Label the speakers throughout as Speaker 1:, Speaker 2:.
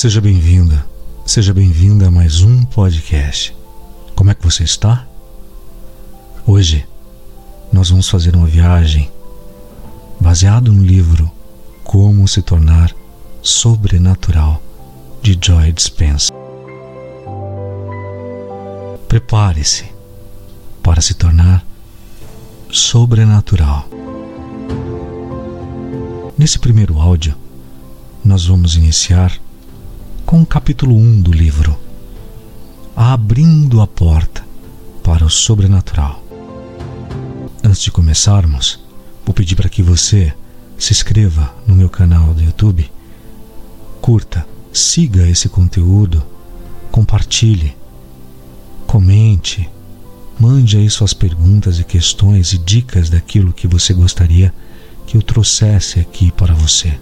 Speaker 1: Seja bem-vinda, seja bem-vinda a mais um podcast. Como é que você está? Hoje nós vamos fazer uma viagem baseado no livro Como se tornar sobrenatural de Joy Dispenza. Prepare-se para se tornar sobrenatural. Nesse primeiro áudio, nós vamos iniciar com o capítulo 1 do livro, Abrindo a Porta para o Sobrenatural. Antes de começarmos, vou pedir para que você se inscreva no meu canal do YouTube, curta, siga esse conteúdo, compartilhe, comente, mande aí suas perguntas e questões e dicas daquilo que você gostaria que eu trouxesse aqui para você.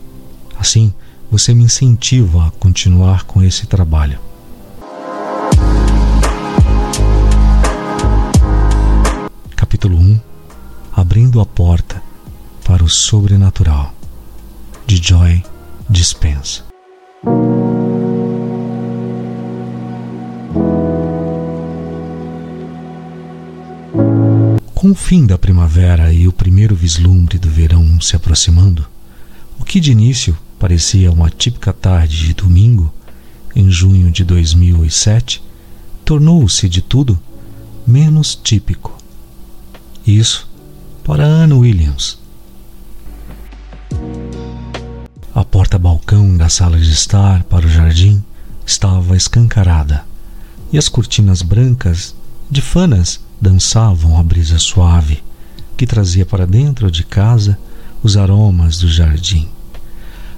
Speaker 1: Assim, você me incentiva a continuar com esse trabalho. Capítulo 1 Abrindo a porta para o sobrenatural, de Joy Dispensa. Com o fim da primavera e o primeiro vislumbre do verão se aproximando, o que de início parecia uma típica tarde de domingo, em junho de 2007, tornou-se de tudo menos típico. Isso para Anna Williams. A porta-balcão da sala de estar para o jardim estava escancarada e as cortinas brancas de fanas dançavam a brisa suave que trazia para dentro de casa os aromas do jardim.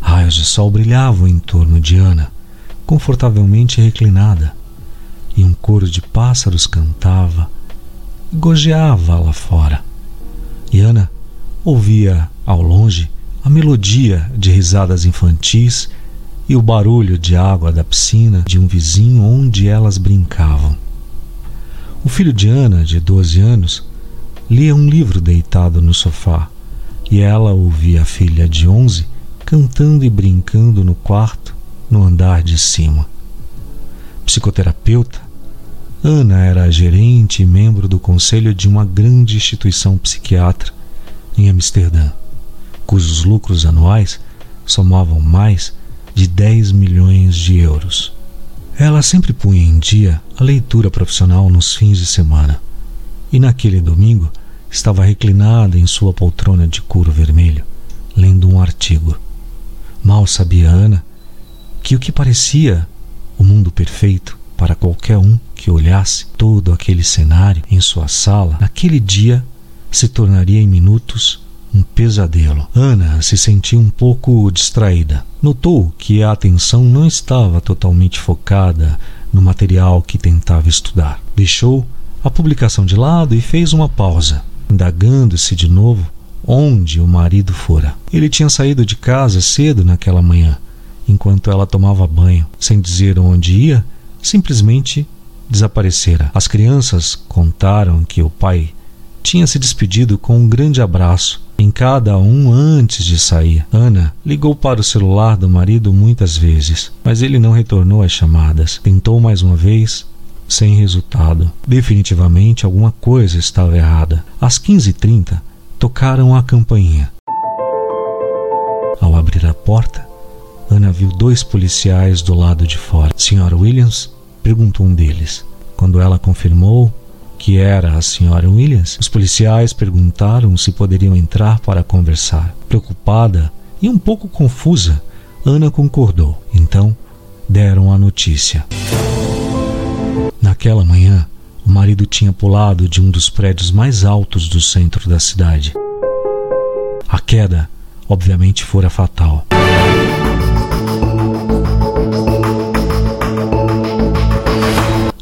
Speaker 1: Raios de sol brilhavam em torno de Ana, confortavelmente reclinada, e um coro de pássaros cantava e gojeava lá fora. E Ana ouvia ao longe a melodia de risadas infantis e o barulho de água da piscina de um vizinho onde elas brincavam. O filho de Ana, de 12 anos, lia um livro deitado no sofá e ela ouvia a filha de 11 cantando e brincando no quarto, no andar de cima. Psicoterapeuta, Ana era gerente e membro do conselho de uma grande instituição psiquiátrica em Amsterdã, cujos lucros anuais somavam mais de 10 milhões de euros. Ela sempre punha em dia a leitura profissional nos fins de semana, e naquele domingo estava reclinada em sua poltrona de couro vermelho, lendo um artigo. Mal sabia Ana que o que parecia o mundo perfeito para qualquer um que olhasse todo aquele cenário em sua sala, naquele dia se tornaria em minutos um pesadelo. Ana se sentia um pouco distraída. Notou que a atenção não estava totalmente focada no material que tentava estudar. Deixou a publicação de lado e fez uma pausa, indagando-se de novo onde o marido fora. Ele tinha saído de casa cedo naquela manhã, enquanto ela tomava banho, sem dizer onde ia, simplesmente desaparecera. As crianças contaram que o pai tinha se despedido com um grande abraço em cada um antes de sair. Ana ligou para o celular do marido muitas vezes, mas ele não retornou às chamadas. Tentou mais uma vez, sem resultado. Definitivamente alguma coisa estava errada. Às 15h30, tocaram a campainha. Ao abrir a porta, Ana viu dois policiais do lado de fora. Sra. Williams perguntou um deles. Quando ela confirmou que era a Sra. Williams, os policiais perguntaram se poderiam entrar para conversar. Preocupada e um pouco confusa, Ana concordou. Então, deram a notícia. Naquela manhã, o marido tinha pulado de um dos prédios mais altos do centro da cidade. A queda, obviamente, fora fatal.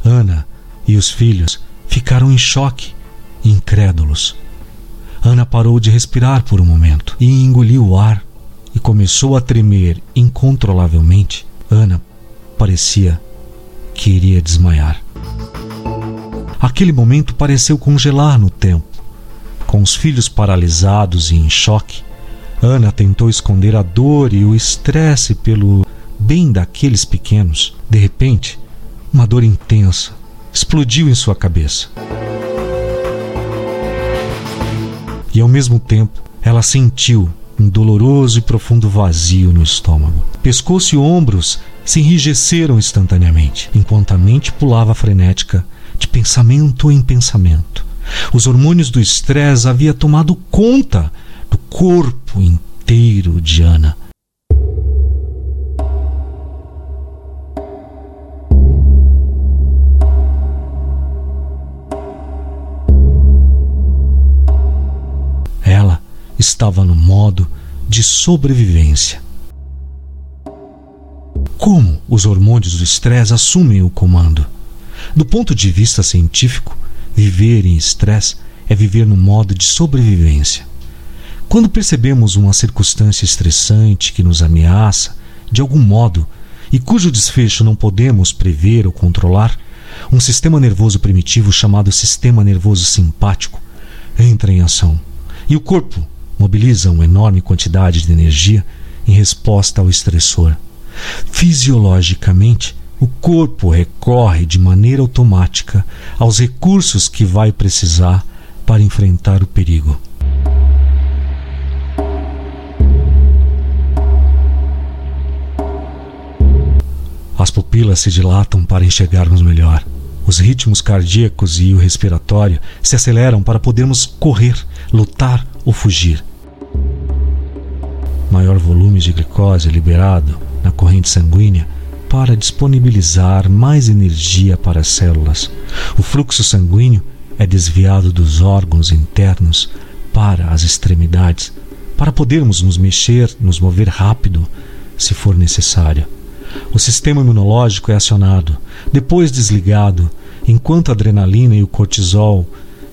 Speaker 1: Ana e os filhos ficaram em choque, incrédulos. Ana parou de respirar por um momento e engoliu o ar e começou a tremer incontrolavelmente. Ana parecia que iria desmaiar. Aquele momento pareceu congelar no tempo. Com os filhos paralisados e em choque, Ana tentou esconder a dor e o estresse pelo bem daqueles pequenos, de repente, uma dor intensa explodiu em sua cabeça. E ao mesmo tempo, ela sentiu um doloroso e profundo vazio no estômago. Pescoço e ombros se enrijeceram instantaneamente, enquanto a mente pulava frenética de pensamento em pensamento. Os hormônios do estresse haviam tomado conta do corpo inteiro de Ana. Ela estava no modo de sobrevivência. Como os hormônios do estresse assumem o comando? Do ponto de vista científico, viver em estresse é viver no modo de sobrevivência. Quando percebemos uma circunstância estressante que nos ameaça, de algum modo, e cujo desfecho não podemos prever ou controlar, um sistema nervoso primitivo chamado sistema nervoso simpático entra em ação. E o corpo mobiliza uma enorme quantidade de energia em resposta ao estressor. Fisiologicamente, o corpo recorre de maneira automática aos recursos que vai precisar para enfrentar o perigo. As pupilas se dilatam para enxergarmos melhor. Os ritmos cardíacos e o respiratório se aceleram para podermos correr, lutar ou fugir. Maior volume de glicose liberado na corrente sanguínea para disponibilizar mais energia para as células. O fluxo sanguíneo é desviado dos órgãos internos para as extremidades, para podermos nos mexer, nos mover rápido, se for necessário. O sistema imunológico é acionado, depois desligado, enquanto a adrenalina e o cortisol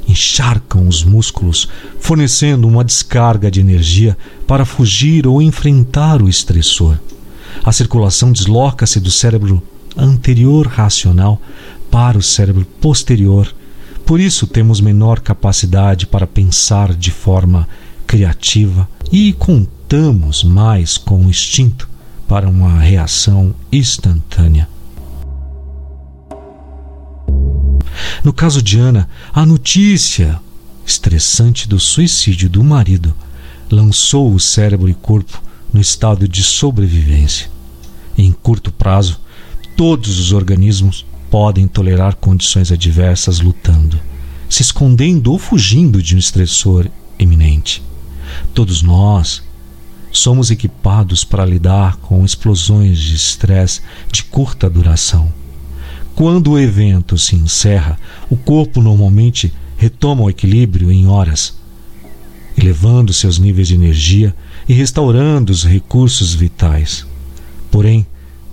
Speaker 1: encharcam os músculos, fornecendo uma descarga de energia para fugir ou enfrentar o estressor. A circulação desloca-se do cérebro anterior racional para o cérebro posterior. Por isso, temos menor capacidade para pensar de forma criativa e contamos mais com o instinto para uma reação instantânea. No caso de Ana, a notícia estressante do suicídio do marido lançou o cérebro e corpo no estado de sobrevivência. Em curto prazo, todos os organismos podem tolerar condições adversas lutando, se escondendo ou fugindo de um estressor iminente. Todos nós somos equipados para lidar com explosões de estresse de curta duração. Quando o evento se encerra, o corpo normalmente retoma o equilíbrio em horas, elevando seus níveis de energia e restaurando os recursos vitais. Porém,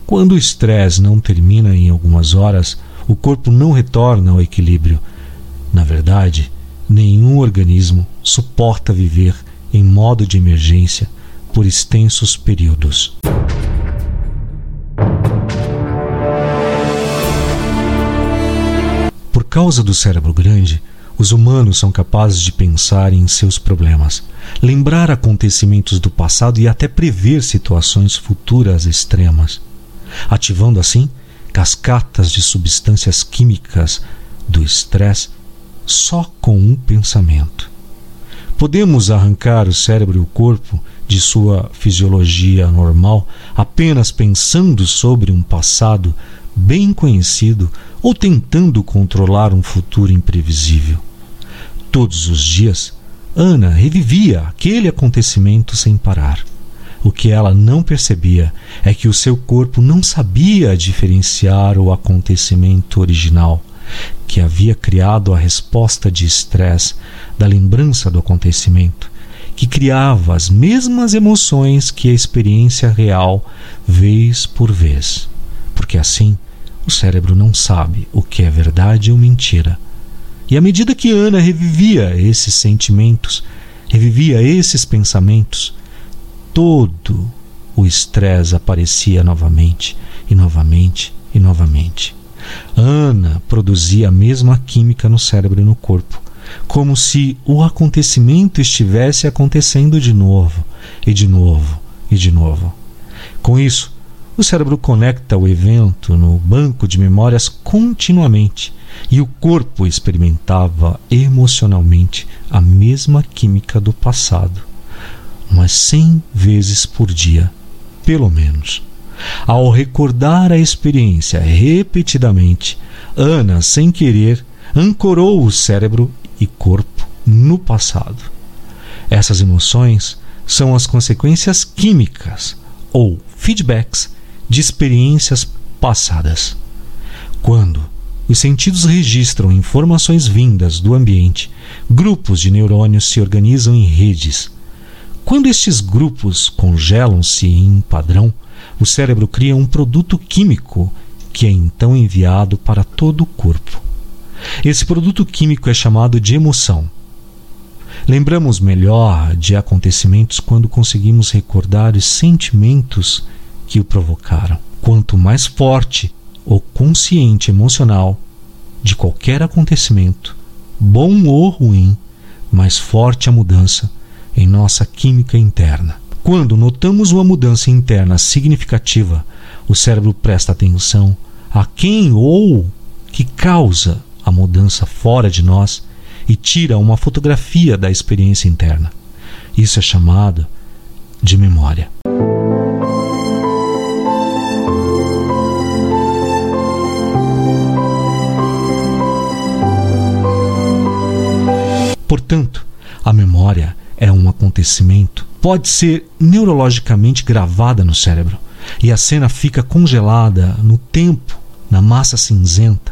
Speaker 1: quando o estresse não termina em algumas horas, o corpo não retorna ao equilíbrio. Na verdade, nenhum organismo suporta viver em modo de emergência por extensos períodos. Por causa do cérebro grande, os humanos são capazes de pensar em seus problemas, lembrar acontecimentos do passado e até prever situações futuras extremas, ativando assim cascatas de substâncias químicas do estresse só com um pensamento. Podemos arrancar o cérebro e o corpo de sua fisiologia normal apenas pensando sobre um passado bem conhecido ou tentando controlar um futuro imprevisível. Todos os dias, Ana revivia aquele acontecimento sem parar. O que ela não percebia é que o seu corpo não sabia diferenciar o acontecimento original, que havia criado a resposta de estresse da lembrança do acontecimento, que criava as mesmas emoções que a experiência real, vez por vez. Porque assim, o cérebro não sabe o que é verdade ou mentira. E à medida que Ana revivia esses sentimentos, revivia esses pensamentos, todo o estresse aparecia novamente e novamente e novamente. Ana produzia a mesma química no cérebro e no corpo, como se o acontecimento estivesse acontecendo de novo, e de novo, e de novo. Com isso, O cérebro conecta o evento no banco de memórias continuamente e o corpo experimentava emocionalmente a mesma química do passado, umas 100 vezes por dia, pelo menos. Ao recordar a experiência repetidamente, Ana, sem querer, ancorou o cérebro e corpo no passado. Essas emoções são as consequências químicas ou feedbacks de experiências passadas. Quando os sentidos registram informações vindas do ambiente, grupos de neurônios se organizam em redes. Quando estes grupos congelam-se em padrão, o cérebro cria um produto químico que é então enviado para todo o corpo. Esse produto químico é chamado de emoção. Lembramos melhor de acontecimentos quando conseguimos recordar os sentimentos que o provocaram. Quanto mais forte o consciente emocional de qualquer acontecimento, bom ou ruim, mais forte a mudança em nossa química interna. Quando notamos uma mudança interna significativa, o cérebro presta atenção a quem ou que causa a mudança fora de nós e tira uma fotografia da experiência interna. Isso é chamado de memória. Portanto, a memória é um acontecimento, pode ser neurologicamente gravada no cérebro e a cena fica congelada no tempo, na massa cinzenta,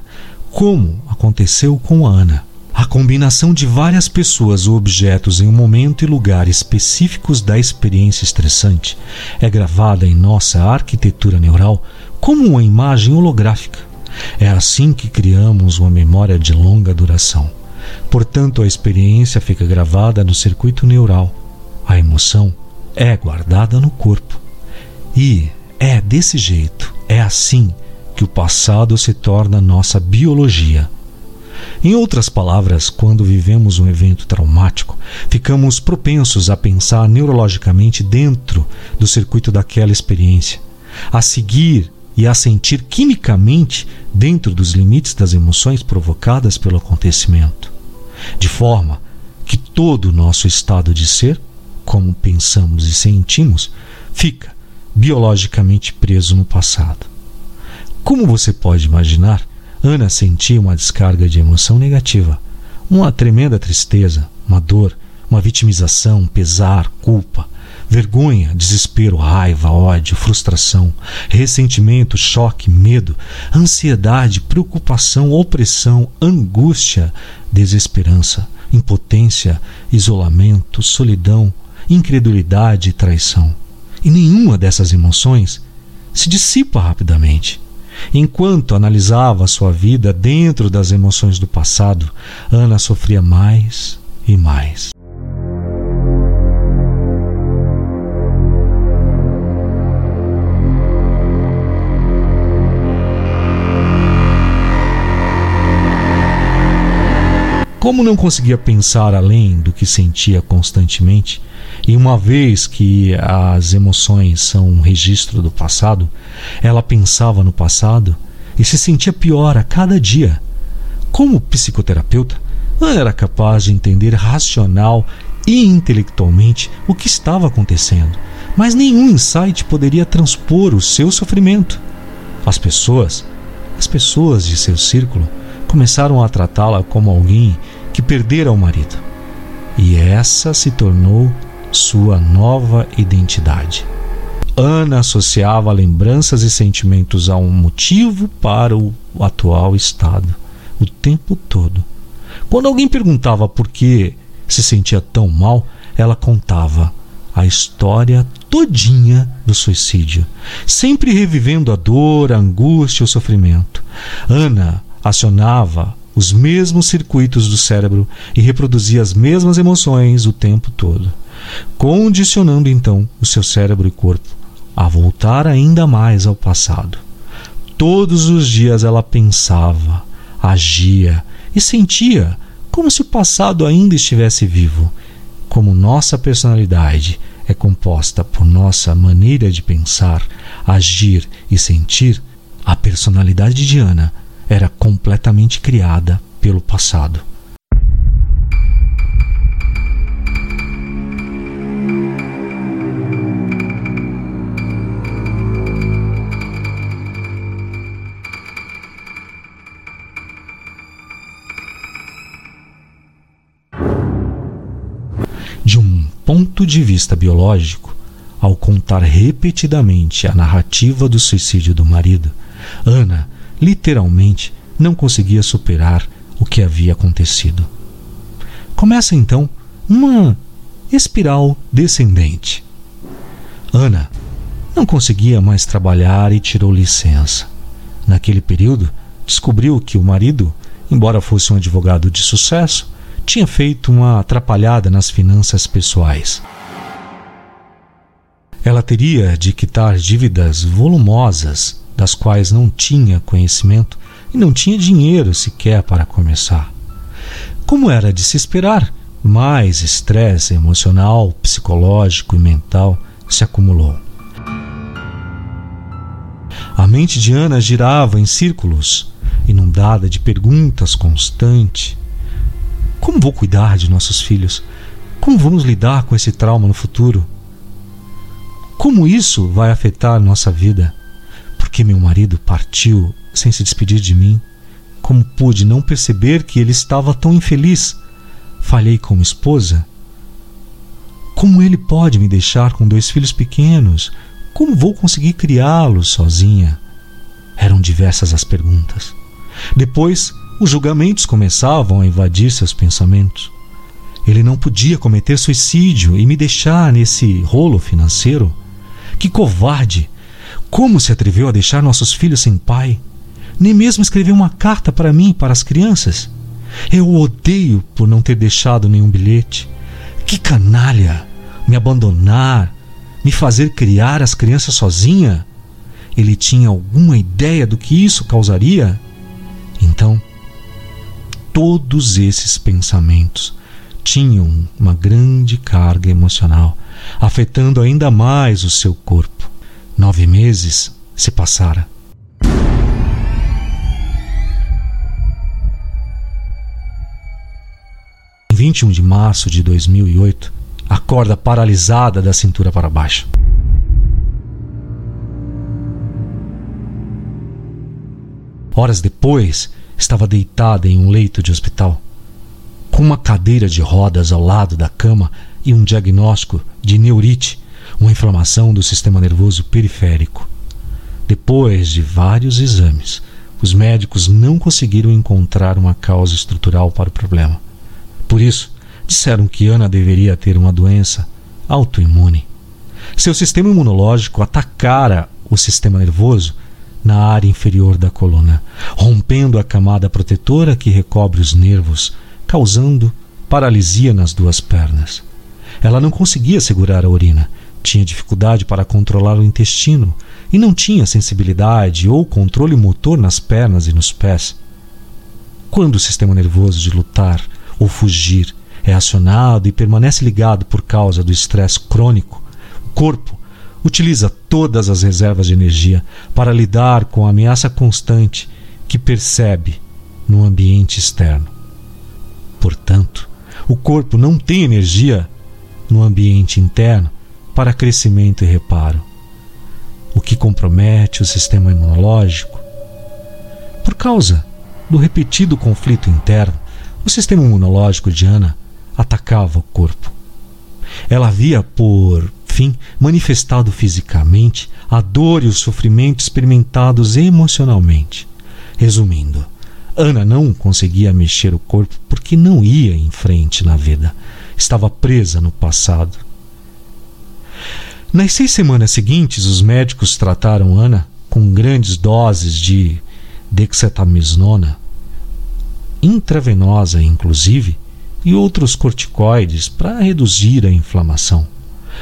Speaker 1: como aconteceu com a Ana. A combinação de várias pessoas ou objetos em um momento e lugar específicos da experiência estressante é gravada em nossa arquitetura neural como uma imagem holográfica. É assim que criamos uma memória de longa duração. Portanto, a experiência fica gravada no circuito neural. A emoção é guardada no corpo. E é desse jeito, é assim que o passado se torna nossa biologia. Em outras palavras, quando vivemos um evento traumático, ficamos propensos a pensar neurologicamente dentro do circuito daquela experiência, a seguir e a sentir quimicamente dentro dos limites das emoções provocadas pelo acontecimento de forma que todo o nosso estado de ser, como pensamos e sentimos, fica biologicamente preso no passado. Como você pode imaginar, Ana sentia uma descarga de emoção negativa, uma tremenda tristeza, uma dor, uma vitimização, pesar, culpa, vergonha, desespero, raiva, ódio, frustração, ressentimento, choque, medo, ansiedade, preocupação, opressão, angústia, desesperança, impotência, isolamento, solidão, incredulidade e traição. E nenhuma dessas emoções se dissipa rapidamente. Enquanto analisava sua vida dentro das emoções do passado, Ana sofria mais e mais. Como não conseguia pensar além do que sentia constantemente, e uma vez que as emoções são um registro do passado, ela pensava no passado e se sentia pior a cada dia. Como psicoterapeuta, ela era capaz de entender racional e intelectualmente o que estava acontecendo, mas nenhum insight poderia transpor o seu sofrimento. As pessoas, as pessoas de seu círculo, começaram a tratá-la como alguém que perdera o marido. E essa se tornou sua nova identidade. Ana associava lembranças e sentimentos a um motivo para o atual estado, o tempo todo. Quando alguém perguntava por que se sentia tão mal, ela contava a história todinha do suicídio, sempre revivendo a dor, a angústia, o sofrimento. Ana acionava os mesmos circuitos do cérebro e reproduzia as mesmas emoções o tempo todo, condicionando então o seu cérebro e corpo a voltar ainda mais ao passado. Todos os dias ela pensava, agia e sentia como se o passado ainda estivesse vivo, como nossa personalidade é composta por nossa maneira de pensar, agir e sentir, a personalidade de Ana era completamente criada pelo passado. ponto de vista biológico, ao contar repetidamente a narrativa do suicídio do marido, Ana literalmente não conseguia superar o que havia acontecido. Começa então uma espiral descendente. Ana não conseguia mais trabalhar e tirou licença. Naquele período, descobriu que o marido, embora fosse um advogado de sucesso, tinha feito uma atrapalhada nas finanças pessoais. Ela teria de quitar dívidas volumosas das quais não tinha conhecimento e não tinha dinheiro sequer para começar. Como era de se esperar, mais estresse emocional, psicológico e mental se acumulou. A mente de Ana girava em círculos, inundada de perguntas constantes como vou cuidar de nossos filhos? Como vamos lidar com esse trauma no futuro? Como isso vai afetar nossa vida? Porque meu marido partiu sem se despedir de mim? Como pude não perceber que ele estava tão infeliz? Falhei como esposa? Como ele pode me deixar com dois filhos pequenos? Como vou conseguir criá-los sozinha? Eram diversas as perguntas. Depois os julgamentos começavam a invadir seus pensamentos. Ele não podia cometer suicídio e me deixar nesse rolo financeiro. Que covarde! Como se atreveu a deixar nossos filhos sem pai? Nem mesmo escreveu uma carta para mim para as crianças. Eu o odeio por não ter deixado nenhum bilhete. Que canalha! Me abandonar, me fazer criar as crianças sozinha? Ele tinha alguma ideia do que isso causaria? Então, todos esses pensamentos tinham uma grande carga emocional, afetando ainda mais o seu corpo. Nove meses se passaram. Em 21 de março de 2008, acorda paralisada da cintura para baixo. Horas depois, estava deitada em um leito de hospital, com uma cadeira de rodas ao lado da cama e um diagnóstico de neurite, uma inflamação do sistema nervoso periférico. Depois de vários exames, os médicos não conseguiram encontrar uma causa estrutural para o problema. Por isso, disseram que Ana deveria ter uma doença autoimune. Seu sistema imunológico atacara o sistema nervoso na área inferior da coluna, rompendo a camada protetora que recobre os nervos, causando paralisia nas duas pernas. Ela não conseguia segurar a urina, tinha dificuldade para controlar o intestino e não tinha sensibilidade ou controle motor nas pernas e nos pés. Quando o sistema nervoso de lutar ou fugir é acionado e permanece ligado por causa do estresse crônico, o corpo utiliza todas as reservas de energia para lidar com a ameaça constante que percebe no ambiente externo. Portanto, o corpo não tem energia no ambiente interno para crescimento e reparo, o que compromete o sistema imunológico. Por causa do repetido conflito interno, o sistema imunológico de Ana atacava o corpo. Ela via por fim, manifestado fisicamente, a dor e o sofrimento experimentados emocionalmente. Resumindo, Ana não conseguia mexer o corpo porque não ia em frente na vida. Estava presa no passado. Nas seis semanas seguintes, os médicos trataram Ana com grandes doses de dexametasona, intravenosa inclusive, e outros corticoides para reduzir a inflamação.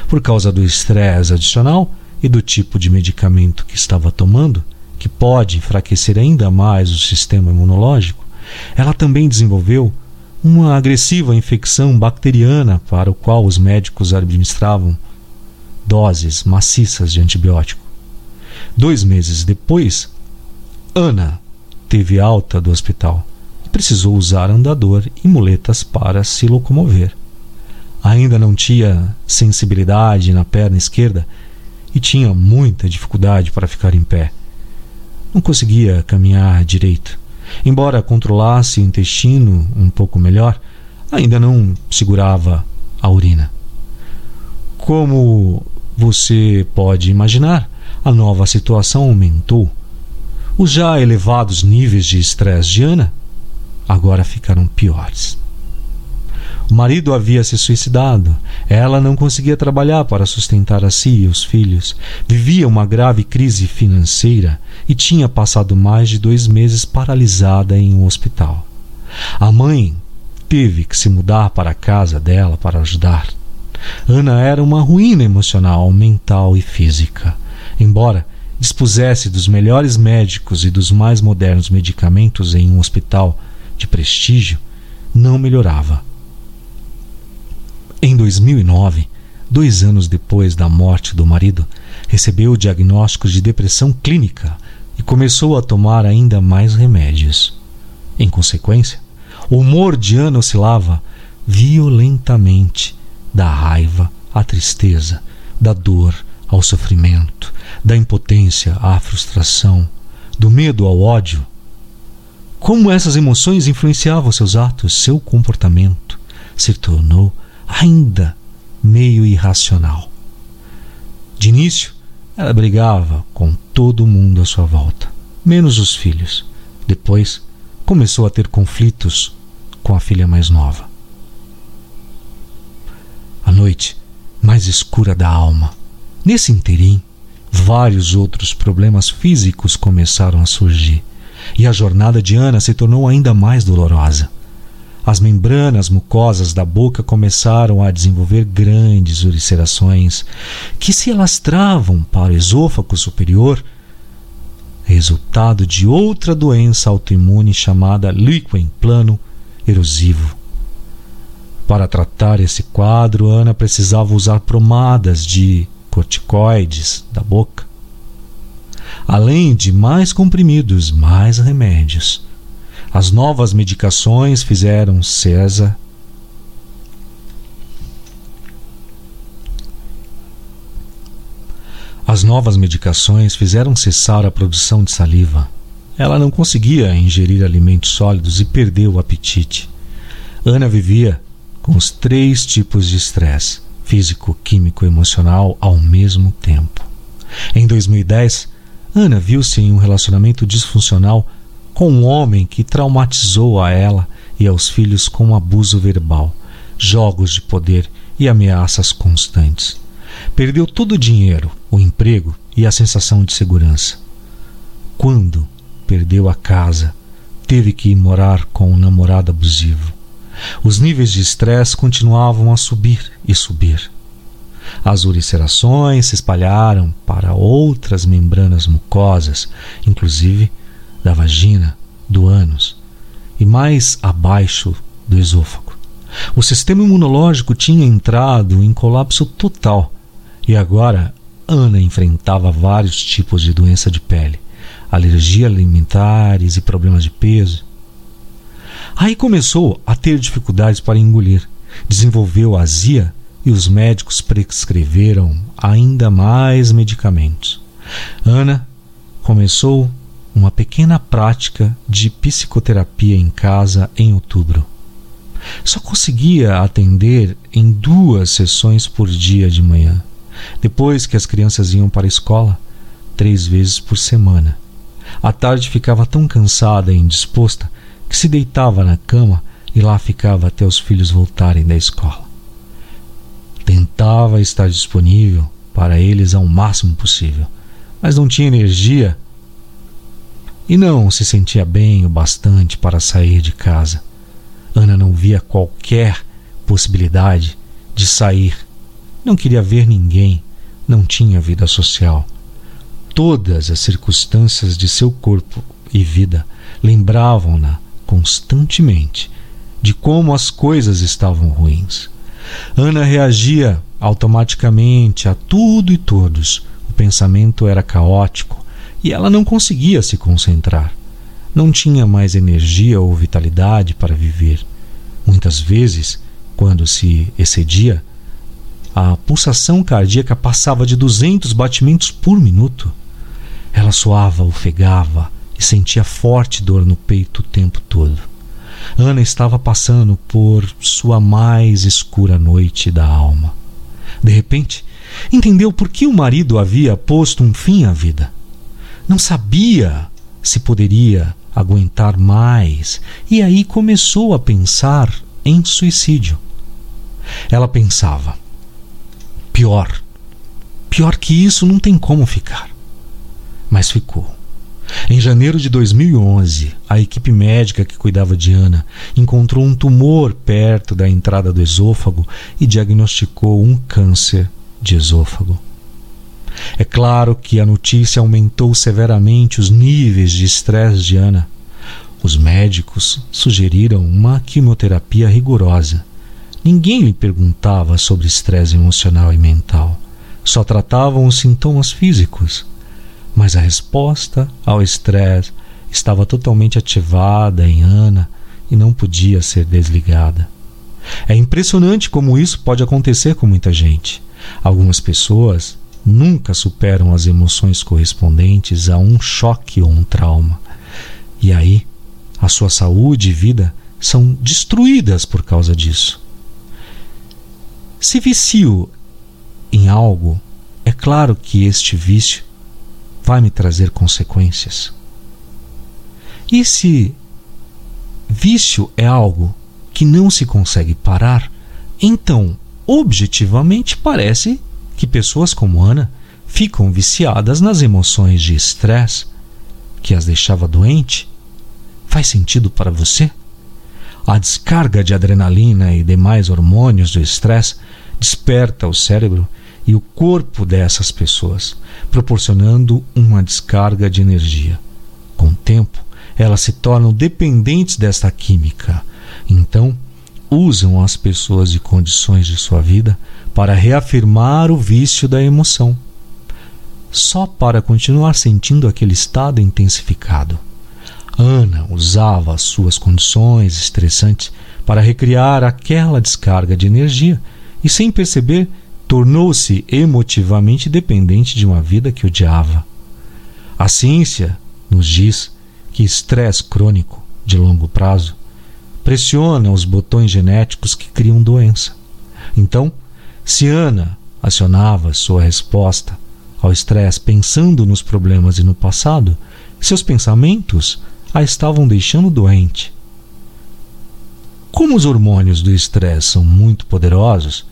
Speaker 1: Por causa do estresse adicional e do tipo de medicamento que estava tomando, que pode enfraquecer ainda mais o sistema imunológico, ela também desenvolveu uma agressiva infecção bacteriana para o qual os médicos administravam doses maciças de antibiótico. Dois meses depois, Ana teve alta do hospital e precisou usar andador e muletas para se locomover. Ainda não tinha sensibilidade na perna esquerda e tinha muita dificuldade para ficar em pé. Não conseguia caminhar direito. Embora controlasse o intestino um pouco melhor, ainda não segurava a urina. Como você pode imaginar, a nova situação aumentou. Os já elevados níveis de estresse de Ana agora ficaram piores. O marido havia se suicidado. Ela não conseguia trabalhar para sustentar a si e os filhos. Vivia uma grave crise financeira e tinha passado mais de dois meses paralisada em um hospital. A mãe teve que se mudar para a casa dela para ajudar. Ana era uma ruína emocional, mental e física. Embora dispusesse dos melhores médicos e dos mais modernos medicamentos em um hospital de prestígio, não melhorava. Em 2009, dois anos depois da morte do marido, recebeu o diagnóstico de depressão clínica e começou a tomar ainda mais remédios. Em consequência, o humor de Ana oscilava violentamente da raiva à tristeza, da dor ao sofrimento, da impotência à frustração, do medo ao ódio. Como essas emoções influenciavam seus atos, seu comportamento, se tornou ainda meio irracional. De início, ela brigava com todo mundo à sua volta, menos os filhos. Depois, começou a ter conflitos com a filha mais nova. A noite mais escura da alma. Nesse interim, vários outros problemas físicos começaram a surgir, e a jornada de Ana se tornou ainda mais dolorosa. As membranas mucosas da boca começaram a desenvolver grandes ulcerações que se alastravam para o esôfago superior, resultado de outra doença autoimune chamada líquen plano erosivo. Para tratar esse quadro, Ana precisava usar pomadas de corticoides da boca, além de mais comprimidos, mais remédios. As novas medicações fizeram César As novas medicações fizeram cessar a produção de saliva. Ela não conseguia ingerir alimentos sólidos e perdeu o apetite. Ana vivia com os três tipos de estresse físico, químico e emocional ao mesmo tempo. Em 2010, Ana viu-se em um relacionamento disfuncional com um homem que traumatizou a ela e aos filhos com abuso verbal, jogos de poder e ameaças constantes. Perdeu todo o dinheiro, o emprego e a sensação de segurança. Quando perdeu a casa, teve que ir morar com um namorado abusivo. Os níveis de estresse continuavam a subir e subir. As ulcerações se espalharam para outras membranas mucosas, inclusive da vagina, do ânus e mais abaixo do esôfago. O sistema imunológico tinha entrado em colapso total e agora Ana enfrentava vários tipos de doença de pele, alergia alimentares e problemas de peso. Aí começou a ter dificuldades para engolir, desenvolveu azia e os médicos prescreveram ainda mais medicamentos. Ana começou uma pequena prática de psicoterapia em casa em outubro. Só conseguia atender em duas sessões por dia de manhã, depois que as crianças iam para a escola, três vezes por semana. À tarde ficava tão cansada e indisposta que se deitava na cama e lá ficava até os filhos voltarem da escola. Tentava estar disponível para eles ao máximo possível, mas não tinha energia e não se sentia bem o bastante para sair de casa. Ana não via qualquer possibilidade de sair. Não queria ver ninguém, não tinha vida social. Todas as circunstâncias de seu corpo e vida lembravam-na constantemente de como as coisas estavam ruins. Ana reagia automaticamente a tudo e todos. O pensamento era caótico e ela não conseguia se concentrar. Não tinha mais energia ou vitalidade para viver. Muitas vezes, quando se excedia, a pulsação cardíaca passava de 200 batimentos por minuto. Ela suava, ofegava e sentia forte dor no peito o tempo todo. Ana estava passando por sua mais escura noite da alma. De repente, entendeu por que o marido havia posto um fim à vida. Não sabia se poderia aguentar mais e aí começou a pensar em suicídio. Ela pensava: pior, pior que isso não tem como ficar. Mas ficou. Em janeiro de 2011, a equipe médica que cuidava de Ana encontrou um tumor perto da entrada do esôfago e diagnosticou um câncer de esôfago. É claro que a notícia aumentou severamente os níveis de estresse de Ana. Os médicos sugeriram uma quimioterapia rigorosa. Ninguém lhe perguntava sobre estresse emocional e mental. Só tratavam os sintomas físicos. Mas a resposta ao estresse estava totalmente ativada em Ana e não podia ser desligada. É impressionante como isso pode acontecer com muita gente. Algumas pessoas nunca superam as emoções correspondentes a um choque ou um trauma. E aí, a sua saúde e vida são destruídas por causa disso. Se vicio em algo, é claro que este vício vai me trazer consequências. E se vício é algo que não se consegue parar, então, objetivamente, parece que pessoas como Ana ficam viciadas nas emoções de estresse que as deixava doente? Faz sentido para você? A descarga de adrenalina e demais hormônios do estresse desperta o cérebro e o corpo dessas pessoas, proporcionando uma descarga de energia. Com o tempo, elas se tornam dependentes desta química. Então, usam as pessoas e condições de sua vida para reafirmar o vício da emoção, só para continuar sentindo aquele estado intensificado. Ana usava as suas condições estressantes para recriar aquela descarga de energia e, sem perceber, tornou-se emotivamente dependente de uma vida que odiava. A ciência nos diz que estresse crônico de longo prazo pressiona os botões genéticos que criam doença. Então, se Ana acionava sua resposta ao estresse pensando nos problemas e no passado, seus pensamentos a estavam deixando doente. Como os hormônios do estresse são muito poderosos,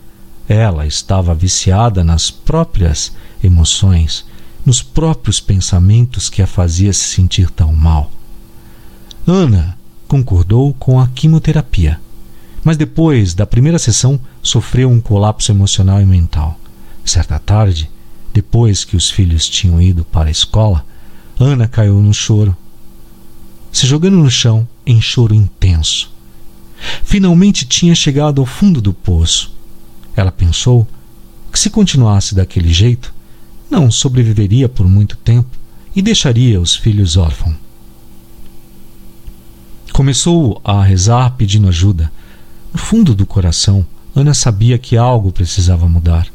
Speaker 1: ela estava viciada nas próprias emoções, nos próprios pensamentos que a fazia se sentir tão mal. Ana concordou com a quimioterapia mas depois da primeira sessão sofreu um colapso emocional e mental. Certa tarde, depois que os filhos tinham ido para a escola, Ana caiu no choro, se jogando no chão em choro intenso. Finalmente tinha chegado ao fundo do poço. Ela pensou que se continuasse daquele jeito, não sobreviveria por muito tempo e deixaria os filhos órfãos. Começou a rezar pedindo ajuda, no fundo do coração, Ana sabia que algo precisava mudar.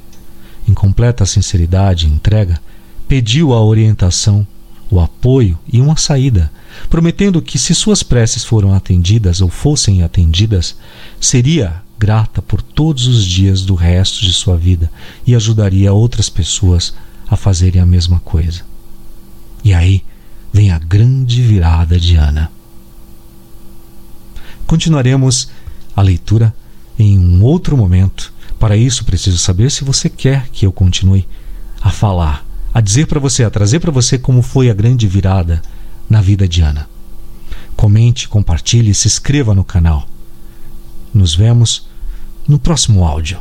Speaker 1: Em completa sinceridade e entrega, pediu a orientação, o apoio e uma saída, prometendo que, se suas preces foram atendidas ou fossem atendidas, seria grata por todos os dias do resto de sua vida e ajudaria outras pessoas a fazerem a mesma coisa. E aí vem a grande virada de Ana. Continuaremos a leitura em um outro momento. Para isso, preciso saber se você quer que eu continue a falar, a dizer para você, a trazer para você como foi a grande virada na vida de Ana. Comente, compartilhe, se inscreva no canal. Nos vemos no próximo áudio.